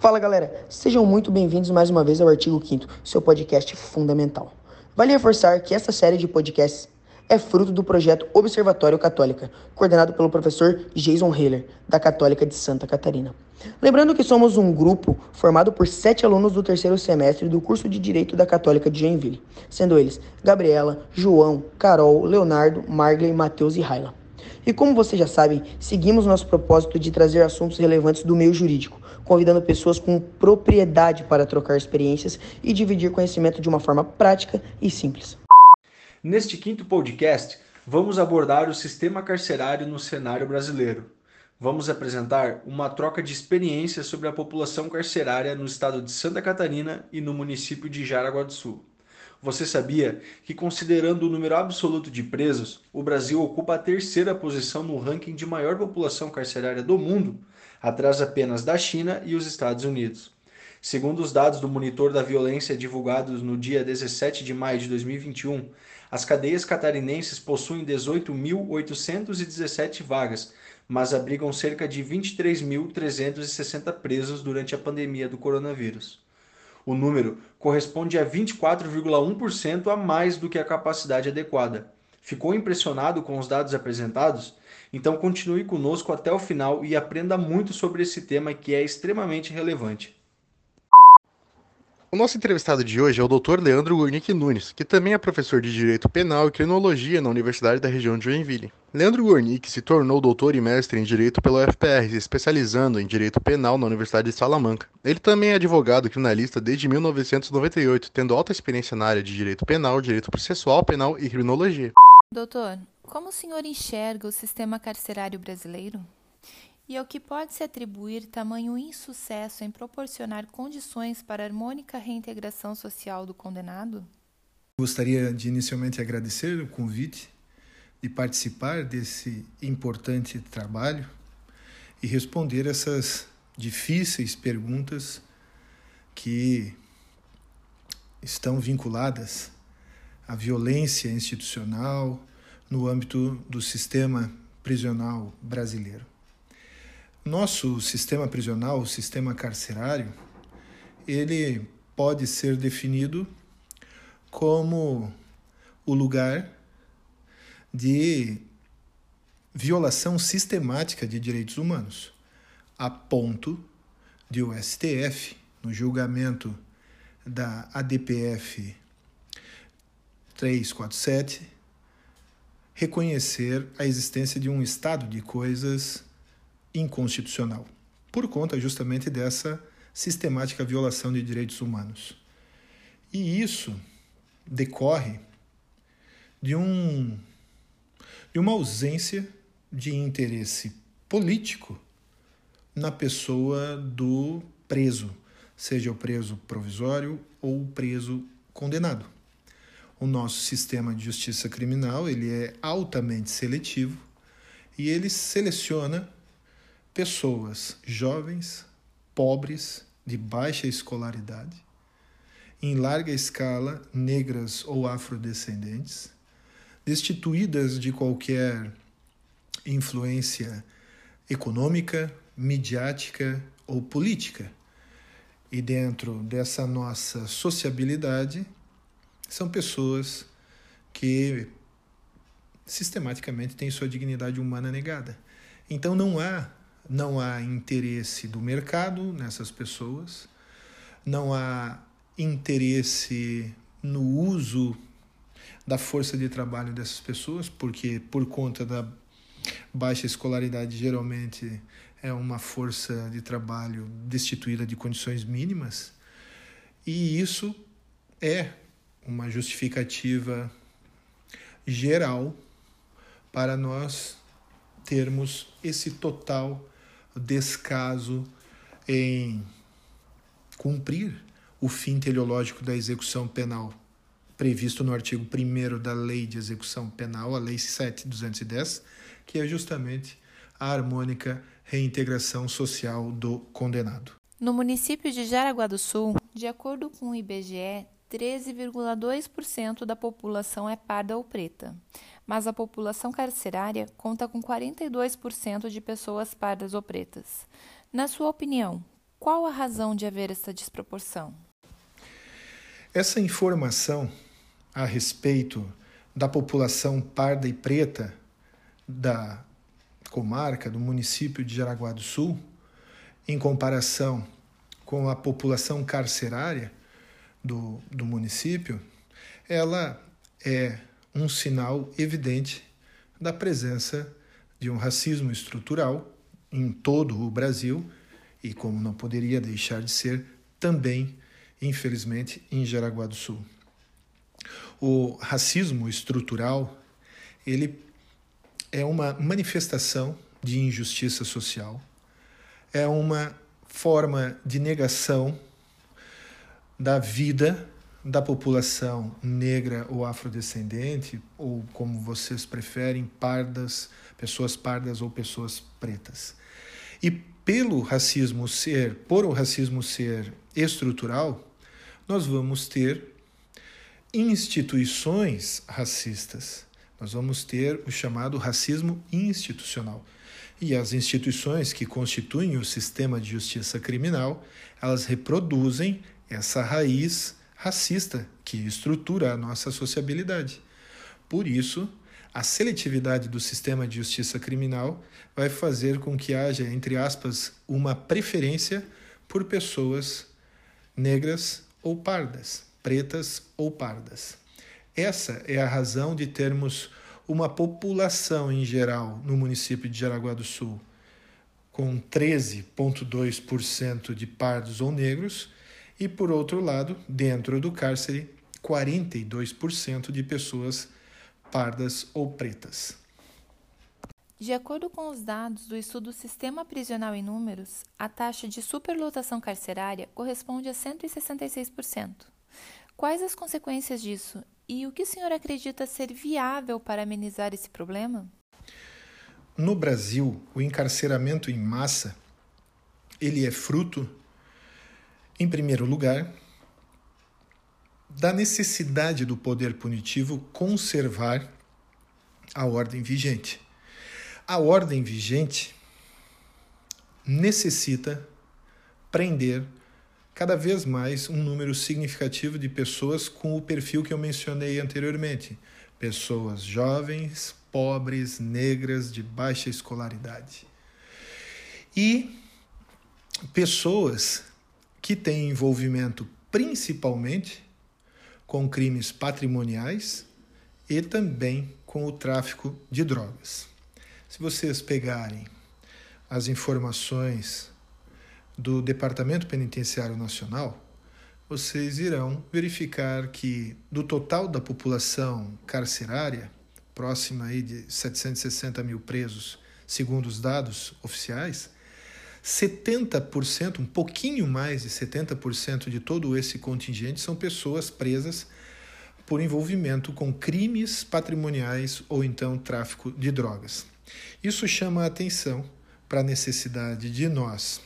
Fala galera, sejam muito bem-vindos mais uma vez ao Artigo 5 seu podcast fundamental. Vale reforçar que essa série de podcasts é fruto do projeto Observatório Católica, coordenado pelo professor Jason Heller, da Católica de Santa Catarina. Lembrando que somos um grupo formado por sete alunos do terceiro semestre do curso de Direito da Católica de Joinville, sendo eles Gabriela, João, Carol, Leonardo, Margley, Matheus e Raila. E como vocês já sabem, seguimos nosso propósito de trazer assuntos relevantes do meio jurídico, convidando pessoas com propriedade para trocar experiências e dividir conhecimento de uma forma prática e simples. Neste quinto podcast, vamos abordar o sistema carcerário no cenário brasileiro. Vamos apresentar uma troca de experiências sobre a população carcerária no estado de Santa Catarina e no município de Jaraguá do Sul. Você sabia que, considerando o número absoluto de presos, o Brasil ocupa a terceira posição no ranking de maior população carcerária do mundo, atrás apenas da China e os Estados Unidos. Segundo os dados do Monitor da Violência divulgados no dia 17 de maio de 2021, as cadeias catarinenses possuem 18.817 vagas, mas abrigam cerca de 23.360 presos durante a pandemia do coronavírus. O número corresponde a 24,1% a mais do que a capacidade adequada. Ficou impressionado com os dados apresentados? Então continue conosco até o final e aprenda muito sobre esse tema que é extremamente relevante. O nosso entrevistado de hoje é o Dr. Leandro Gurnick Nunes, que também é professor de Direito Penal e Criminologia na Universidade da região de Joinville. Leandro Gurnick se tornou doutor e mestre em Direito pela UFPR, especializando em Direito Penal na Universidade de Salamanca. Ele também é advogado criminalista desde 1998, tendo alta experiência na área de Direito Penal, Direito Processual Penal e Criminologia. Doutor, como o senhor enxerga o sistema carcerário brasileiro? E ao que pode se atribuir tamanho insucesso em proporcionar condições para harmônica reintegração social do condenado? Gostaria de inicialmente agradecer o convite de participar desse importante trabalho e responder essas difíceis perguntas que estão vinculadas à violência institucional no âmbito do sistema prisional brasileiro. Nosso sistema prisional, o sistema carcerário, ele pode ser definido como o lugar de violação sistemática de direitos humanos, a ponto de o STF, no julgamento da ADPF 347, reconhecer a existência de um estado de coisas inconstitucional, por conta justamente dessa sistemática violação de direitos humanos. E isso decorre de, um, de uma ausência de interesse político na pessoa do preso, seja o preso provisório ou o preso condenado. O nosso sistema de justiça criminal ele é altamente seletivo e ele seleciona pessoas jovens, pobres, de baixa escolaridade, em larga escala negras ou afrodescendentes, destituídas de qualquer influência econômica, midiática ou política. E dentro dessa nossa sociabilidade, são pessoas que sistematicamente têm sua dignidade humana negada. Então não há não há interesse do mercado nessas pessoas, não há interesse no uso da força de trabalho dessas pessoas, porque por conta da baixa escolaridade geralmente é uma força de trabalho destituída de condições mínimas, e isso é uma justificativa geral para nós termos esse total descaso em cumprir o fim teleológico da execução penal previsto no artigo 1 da Lei de Execução Penal, a Lei 7210, que é justamente a harmônica reintegração social do condenado. No município de Jaraguá do Sul, de acordo com o IBGE, 13,2% da população é parda ou preta mas a população carcerária conta com 42% de pessoas pardas ou pretas. Na sua opinião, Qual a razão de haver essa desproporção? Essa informação a respeito da população parda e preta da comarca, do município de Jaraguá do Sul, em comparação com a população carcerária do, do município, ela é um sinal evidente da presença de um racismo estrutural em todo o Brasil e, como não poderia deixar de ser, também, infelizmente, em Jaraguá do Sul. O racismo estrutural, ele é uma manifestação de injustiça social, é uma forma de negação da vida da população negra ou afrodescendente, ou como vocês preferem, pardas, pessoas pardas ou pessoas pretas. E pelo racismo ser, por o racismo ser estrutural, nós vamos ter instituições racistas. Nós vamos ter o chamado racismo institucional. E as instituições que constituem o sistema de justiça criminal, elas reproduzem essa raiz racista que estrutura a nossa sociabilidade. Por isso, a seletividade do sistema de justiça criminal vai fazer com que haja, entre aspas, uma preferência por pessoas negras ou pardas, pretas ou pardas. Essa é a razão de termos uma população em geral no município de Jaraguá do Sul com 13,2% de pardos ou negros e, por outro lado, dentro do cárcere, 42% de pessoas pardas ou pretas. De acordo com os dados do estudo Sistema Prisional em Números, a taxa de superlotação carcerária corresponde a 166%. Quais as consequências disso e o que o senhor acredita ser viável para amenizar esse problema? No Brasil, o encarceramento em massa ele é fruto em primeiro lugar, da necessidade do poder punitivo conservar a ordem vigente. A ordem vigente necessita prender cada vez mais um número significativo de pessoas com o perfil que eu mencionei anteriormente: pessoas jovens, pobres, negras, de baixa escolaridade. E pessoas que tem envolvimento principalmente com crimes patrimoniais e também com o tráfico de drogas. Se vocês pegarem as informações do Departamento Penitenciário Nacional, vocês irão verificar que do total da população carcerária, próxima aí de 760 mil presos, segundo os dados oficiais, 70%, um pouquinho mais de 70% de todo esse contingente são pessoas presas por envolvimento com crimes patrimoniais ou então tráfico de drogas. Isso chama a atenção para a necessidade de nós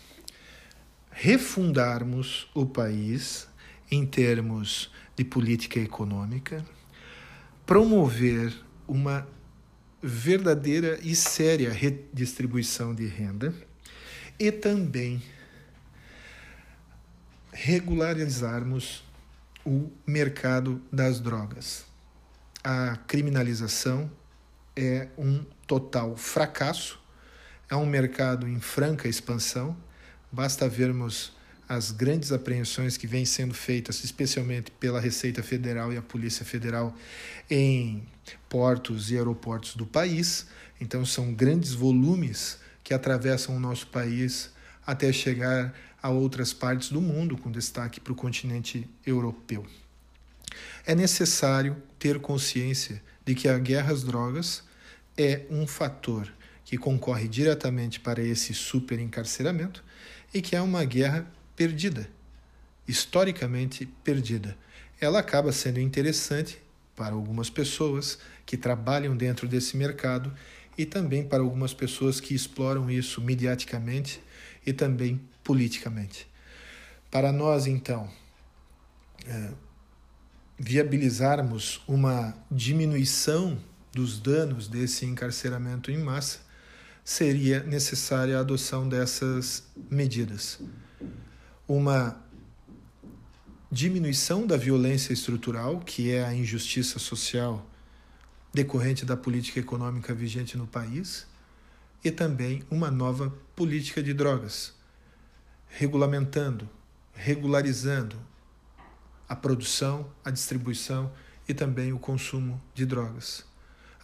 refundarmos o país em termos de política econômica, promover uma verdadeira e séria redistribuição de renda e também regularizarmos o mercado das drogas. A criminalização é um total fracasso, é um mercado em franca expansão. Basta vermos as grandes apreensões que vêm sendo feitas, especialmente pela Receita Federal e a Polícia Federal, em portos e aeroportos do país. Então, são grandes volumes que atravessam o nosso país até chegar a outras partes do mundo, com destaque para o continente europeu. É necessário ter consciência de que a guerra às drogas é um fator que concorre diretamente para esse superencarceramento e que é uma guerra perdida, historicamente perdida. Ela acaba sendo interessante para algumas pessoas que trabalham dentro desse mercado e também para algumas pessoas que exploram isso mediaticamente e também politicamente. Para nós, então, é, viabilizarmos uma diminuição dos danos desse encarceramento em massa, seria necessária a adoção dessas medidas. uma diminuição da violência estrutural, que é a injustiça social decorrente da política econômica vigente no país, e também uma nova política de drogas, regulamentando, regularizando a produção, a distribuição e também o consumo de drogas.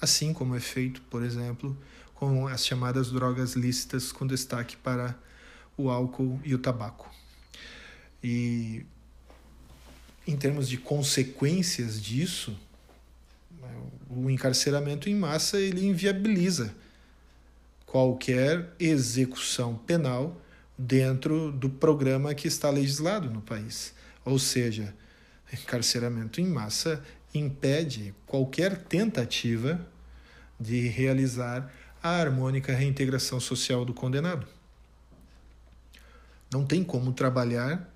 Assim como é feito, por exemplo, com as chamadas drogas lícitas, com destaque para o álcool e o tabaco. E em termos de consequências disso, o encarceramento em massa ele inviabiliza qualquer execução penal dentro do programa que está legislado no país. Ou seja, encarceramento em massa impede qualquer tentativa de realizar a harmônica reintegração social do condenado. Não tem como trabalhar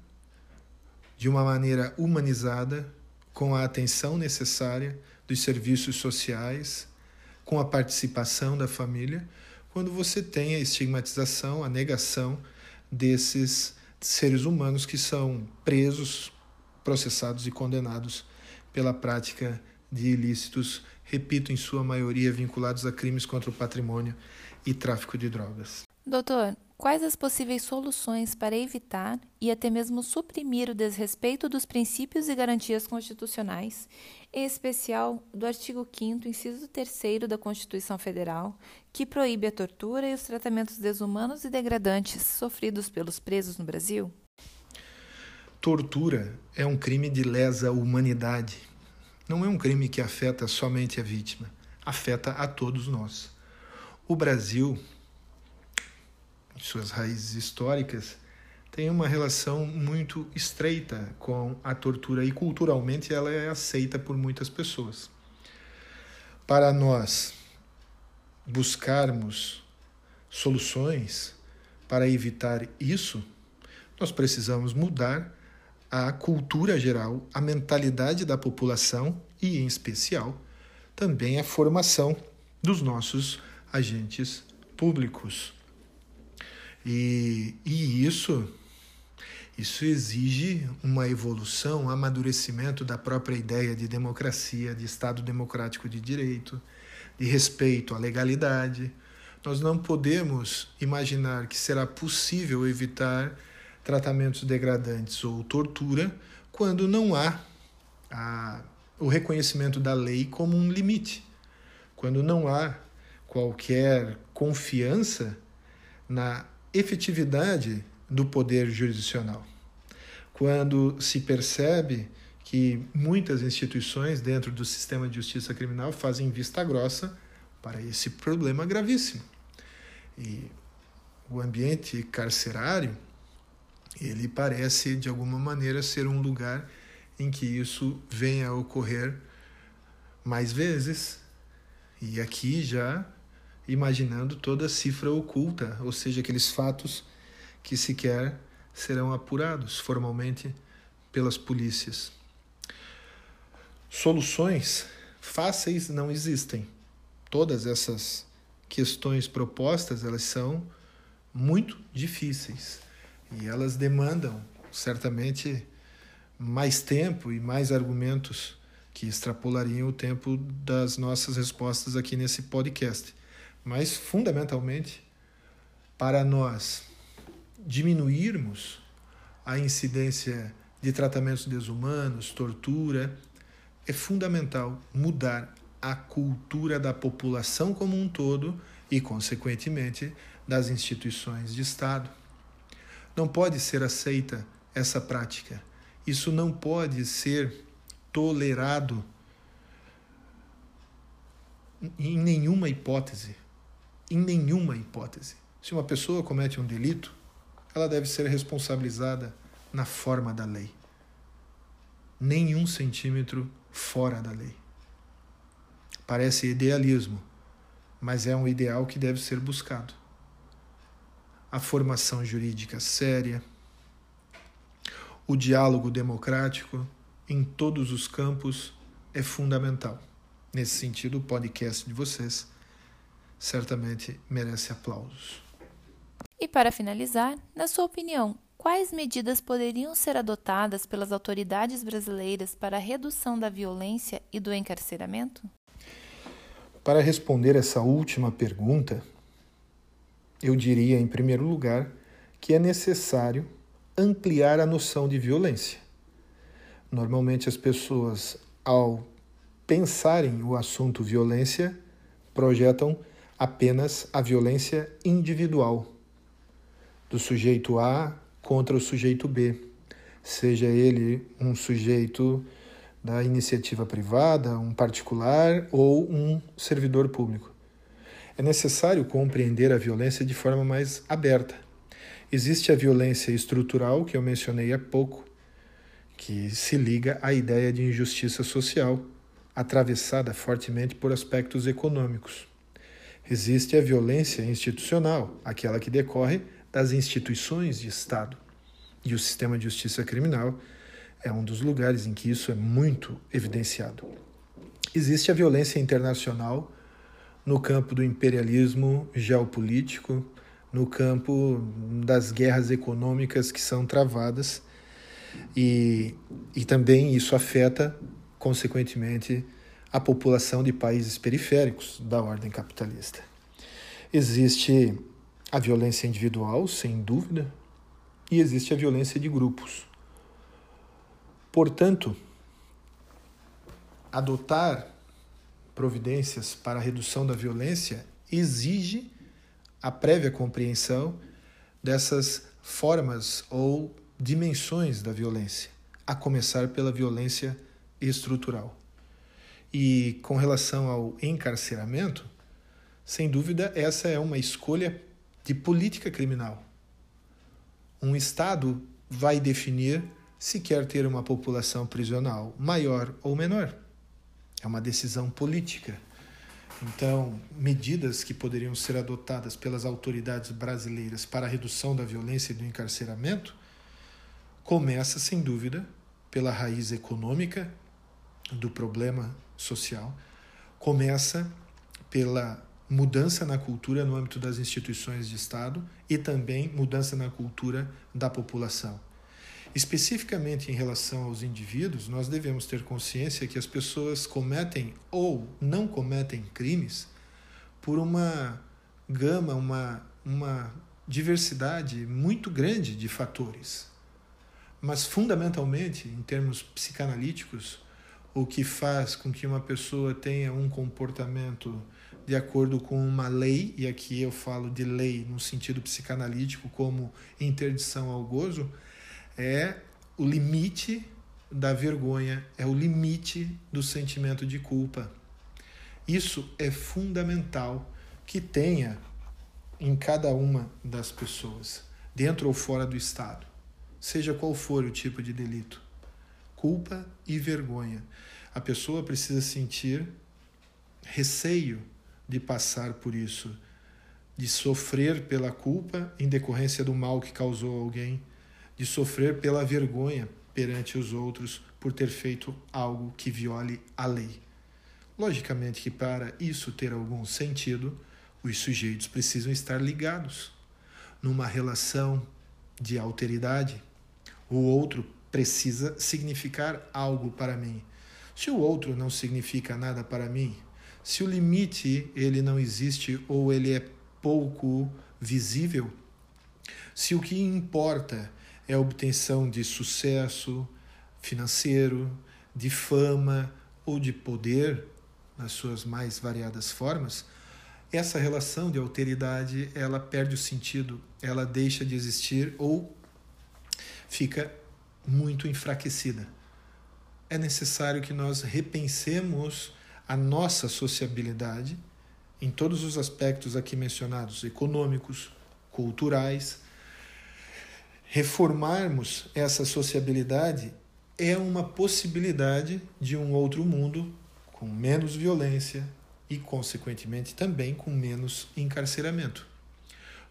de uma maneira humanizada, com a atenção necessária dos serviços sociais, com a participação da família, quando você tem a estigmatização, a negação desses seres humanos que são presos, processados e condenados pela prática de ilícitos, repito, em sua maioria vinculados a crimes contra o patrimônio e tráfico de drogas. Doutor, quais as possíveis soluções para evitar e até mesmo suprimir o desrespeito dos princípios e garantias constitucionais, em especial do artigo 5 inciso 3 da Constituição Federal, que proíbe a tortura e os tratamentos desumanos e degradantes sofridos pelos presos no Brasil? Tortura é um crime de lesa humanidade. Não é um crime que afeta somente a vítima, afeta a todos nós. O Brasil, suas raízes históricas, tem uma relação muito estreita com a tortura e culturalmente ela é aceita por muitas pessoas. Para nós buscarmos soluções para evitar isso, nós precisamos mudar a cultura geral, a mentalidade da população e, em especial, também a formação dos nossos agentes públicos. E, e isso, isso exige uma evolução, um amadurecimento da própria ideia de democracia, de Estado democrático de direito, de respeito à legalidade. Nós não podemos imaginar que será possível evitar tratamentos degradantes ou tortura quando não há a, o reconhecimento da lei como um limite, quando não há qualquer confiança na efetividade do poder jurisdicional, quando se percebe que muitas instituições dentro do sistema de justiça criminal fazem vista grossa para esse problema gravíssimo. E o ambiente carcerário ele parece de alguma maneira ser um lugar em que isso venha a ocorrer mais vezes. E aqui já imaginando toda a cifra oculta, ou seja, aqueles fatos que sequer serão apurados formalmente pelas polícias. Soluções fáceis não existem. Todas essas questões propostas, elas são muito difíceis. E elas demandam, certamente, mais tempo e mais argumentos que extrapolariam o tempo das nossas respostas aqui nesse podcast. Mas, fundamentalmente, para nós diminuirmos a incidência de tratamentos desumanos, tortura, é fundamental mudar a cultura da população como um todo e, consequentemente, das instituições de Estado. Não pode ser aceita essa prática. Isso não pode ser tolerado em nenhuma hipótese. Em nenhuma hipótese. Se uma pessoa comete um delito, ela deve ser responsabilizada na forma da lei. Nenhum centímetro fora da lei. Parece idealismo, mas é um ideal que deve ser buscado a formação jurídica séria, o diálogo democrático em todos os campos é fundamental. Nesse sentido, o podcast de vocês certamente merece aplausos. E para finalizar, na sua opinião, quais medidas poderiam ser adotadas pelas autoridades brasileiras para a redução da violência e do encarceramento? Para responder essa última pergunta, eu diria, em primeiro lugar, que é necessário ampliar a noção de violência. Normalmente, as pessoas, ao pensarem o assunto violência, projetam apenas a violência individual do sujeito A contra o sujeito B, seja ele um sujeito da iniciativa privada, um particular ou um servidor público. É necessário compreender a violência de forma mais aberta. Existe a violência estrutural, que eu mencionei há pouco, que se liga à ideia de injustiça social, atravessada fortemente por aspectos econômicos. Existe a violência institucional, aquela que decorre das instituições de Estado. E o sistema de justiça criminal é um dos lugares em que isso é muito evidenciado. Existe a violência internacional no campo do imperialismo geopolítico, no campo das guerras econômicas que são travadas, e, e também isso afeta, consequentemente, a população de países periféricos da ordem capitalista. Existe a violência individual, sem dúvida, e existe a violência de grupos. Portanto, adotar providências para a redução da violência exige a prévia compreensão dessas formas ou dimensões da violência, a começar pela violência estrutural. E com relação ao encarceramento, sem dúvida, essa é uma escolha de política criminal. Um Estado vai definir se quer ter uma população prisional maior ou menor. É uma decisão política. Então, medidas que poderiam ser adotadas pelas autoridades brasileiras para a redução da violência e do encarceramento começa, sem dúvida, pela raiz econômica do problema social, começa pela mudança na cultura no âmbito das instituições de Estado e também mudança na cultura da população. Especificamente em relação aos indivíduos, nós devemos ter consciência que as pessoas cometem ou não cometem crimes por uma gama, uma, uma diversidade muito grande de fatores. Mas, fundamentalmente, em termos psicanalíticos, o que faz com que uma pessoa tenha um comportamento de acordo com uma lei, e aqui eu falo de lei no sentido psicanalítico como interdição ao gozo, é o limite da vergonha, é o limite do sentimento de culpa. Isso é fundamental que tenha em cada uma das pessoas, dentro ou fora do Estado, seja qual for o tipo de delito. Culpa e vergonha. A pessoa precisa sentir receio de passar por isso, de sofrer pela culpa em decorrência do mal que causou alguém, de sofrer pela vergonha perante os outros por ter feito algo que viole a lei. Logicamente que para isso ter algum sentido, os sujeitos precisam estar ligados numa relação de alteridade. O outro precisa significar algo para mim. Se o outro não significa nada para mim, se o limite ele não existe ou ele é pouco visível, se o que importa é a obtenção de sucesso financeiro, de fama ou de poder nas suas mais variadas formas, essa relação de alteridade ela perde o sentido, ela deixa de existir ou fica muito enfraquecida. É necessário que nós repensemos a nossa sociabilidade em todos os aspectos aqui mencionados, econômicos, culturais. Reformarmos essa sociabilidade é uma possibilidade de um outro mundo com menos violência e, consequentemente, também com menos encarceramento.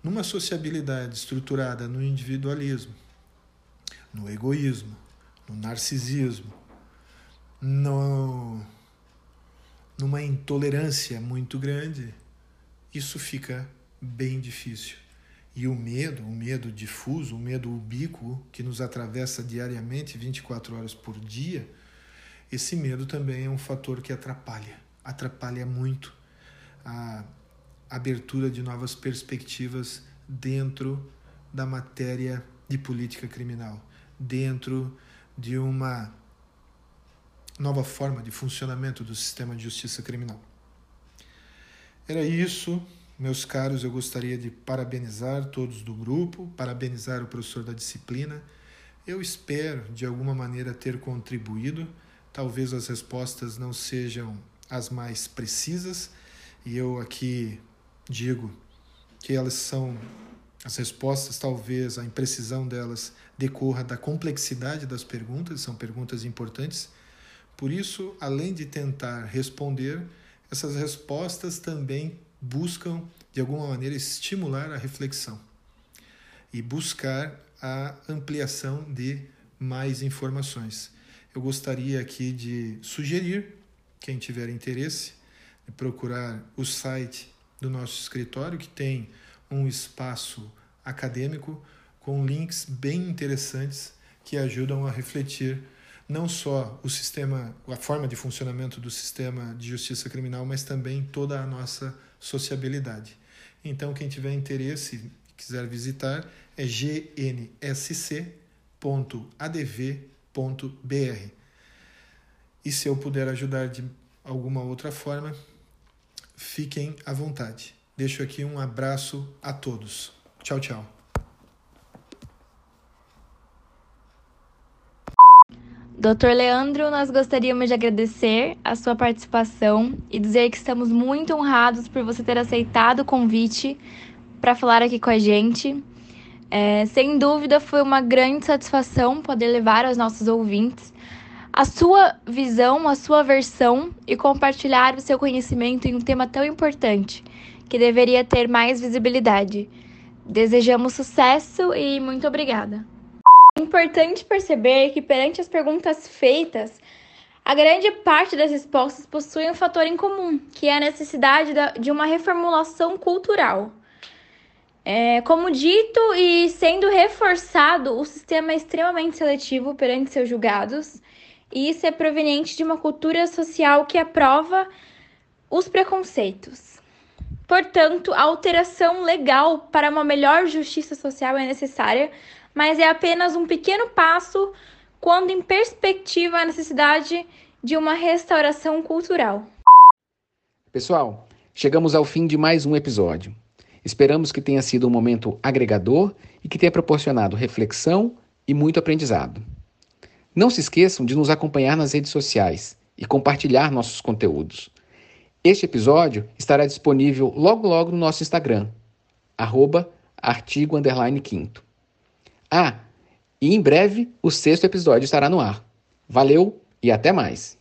Numa sociabilidade estruturada no individualismo, no egoísmo, no narcisismo, no numa intolerância muito grande, isso fica bem difícil. e o medo, o medo difuso, o medo ubíquo que nos atravessa diariamente, 24 horas por dia, esse medo também é um fator que atrapalha, atrapalha muito a abertura de novas perspectivas dentro da matéria de política criminal, dentro de uma nova forma de funcionamento do sistema de justiça criminal. Era isso, meus caros. Eu gostaria de parabenizar todos do grupo, parabenizar o professor da disciplina. Eu espero, de alguma maneira, ter contribuído. Talvez as respostas não sejam as mais precisas, e eu aqui digo que elas são as respostas, talvez a imprecisão delas decorra da complexidade das perguntas, são perguntas importantes por isso, além de tentar responder, essas respostas também buscam, de alguma maneira, estimular a reflexão e buscar a ampliação de mais informações. Eu gostaria aqui de sugerir, quem tiver interesse, procurar o site do nosso escritório, que tem um espaço acadêmico com links bem interessantes que ajudam a refletir não só o sistema, a forma de funcionamento do sistema de justiça criminal, mas também toda a nossa sociabilidade. Então, quem tiver interesse e quiser visitar é gnsc.adv.br. E se eu puder ajudar de alguma outra forma, fiquem à vontade. Deixo aqui um abraço a todos. Tchau, tchau. Doutor Leandro, nós gostaríamos de agradecer a sua participação e dizer que estamos muito honrados por você ter aceitado o convite para falar aqui com a gente. É, sem dúvida, foi uma grande satisfação poder levar aos nossos ouvintes a sua visão, a sua versão e compartilhar o seu conhecimento em um tema tão importante que deveria ter mais visibilidade. Desejamos sucesso e muito obrigada. É importante perceber que, perante as perguntas feitas, a grande parte das respostas possui um fator em comum, que é a necessidade de uma reformulação cultural. É, como dito e sendo reforçado, o sistema é extremamente seletivo perante seus julgados, e isso é proveniente de uma cultura social que aprova os preconceitos. Portanto, a alteração legal para uma melhor justiça social é necessária mas é apenas um pequeno passo quando em perspectiva a necessidade de uma restauração cultural. Pessoal, chegamos ao fim de mais um episódio. Esperamos que tenha sido um momento agregador e que tenha proporcionado reflexão e muito aprendizado. Não se esqueçam de nos acompanhar nas redes sociais e compartilhar nossos conteúdos. Este episódio estará disponível logo logo no nosso Instagram, arroba artigo quinto. Ah, e em breve o sexto episódio estará no ar. Valeu e até mais!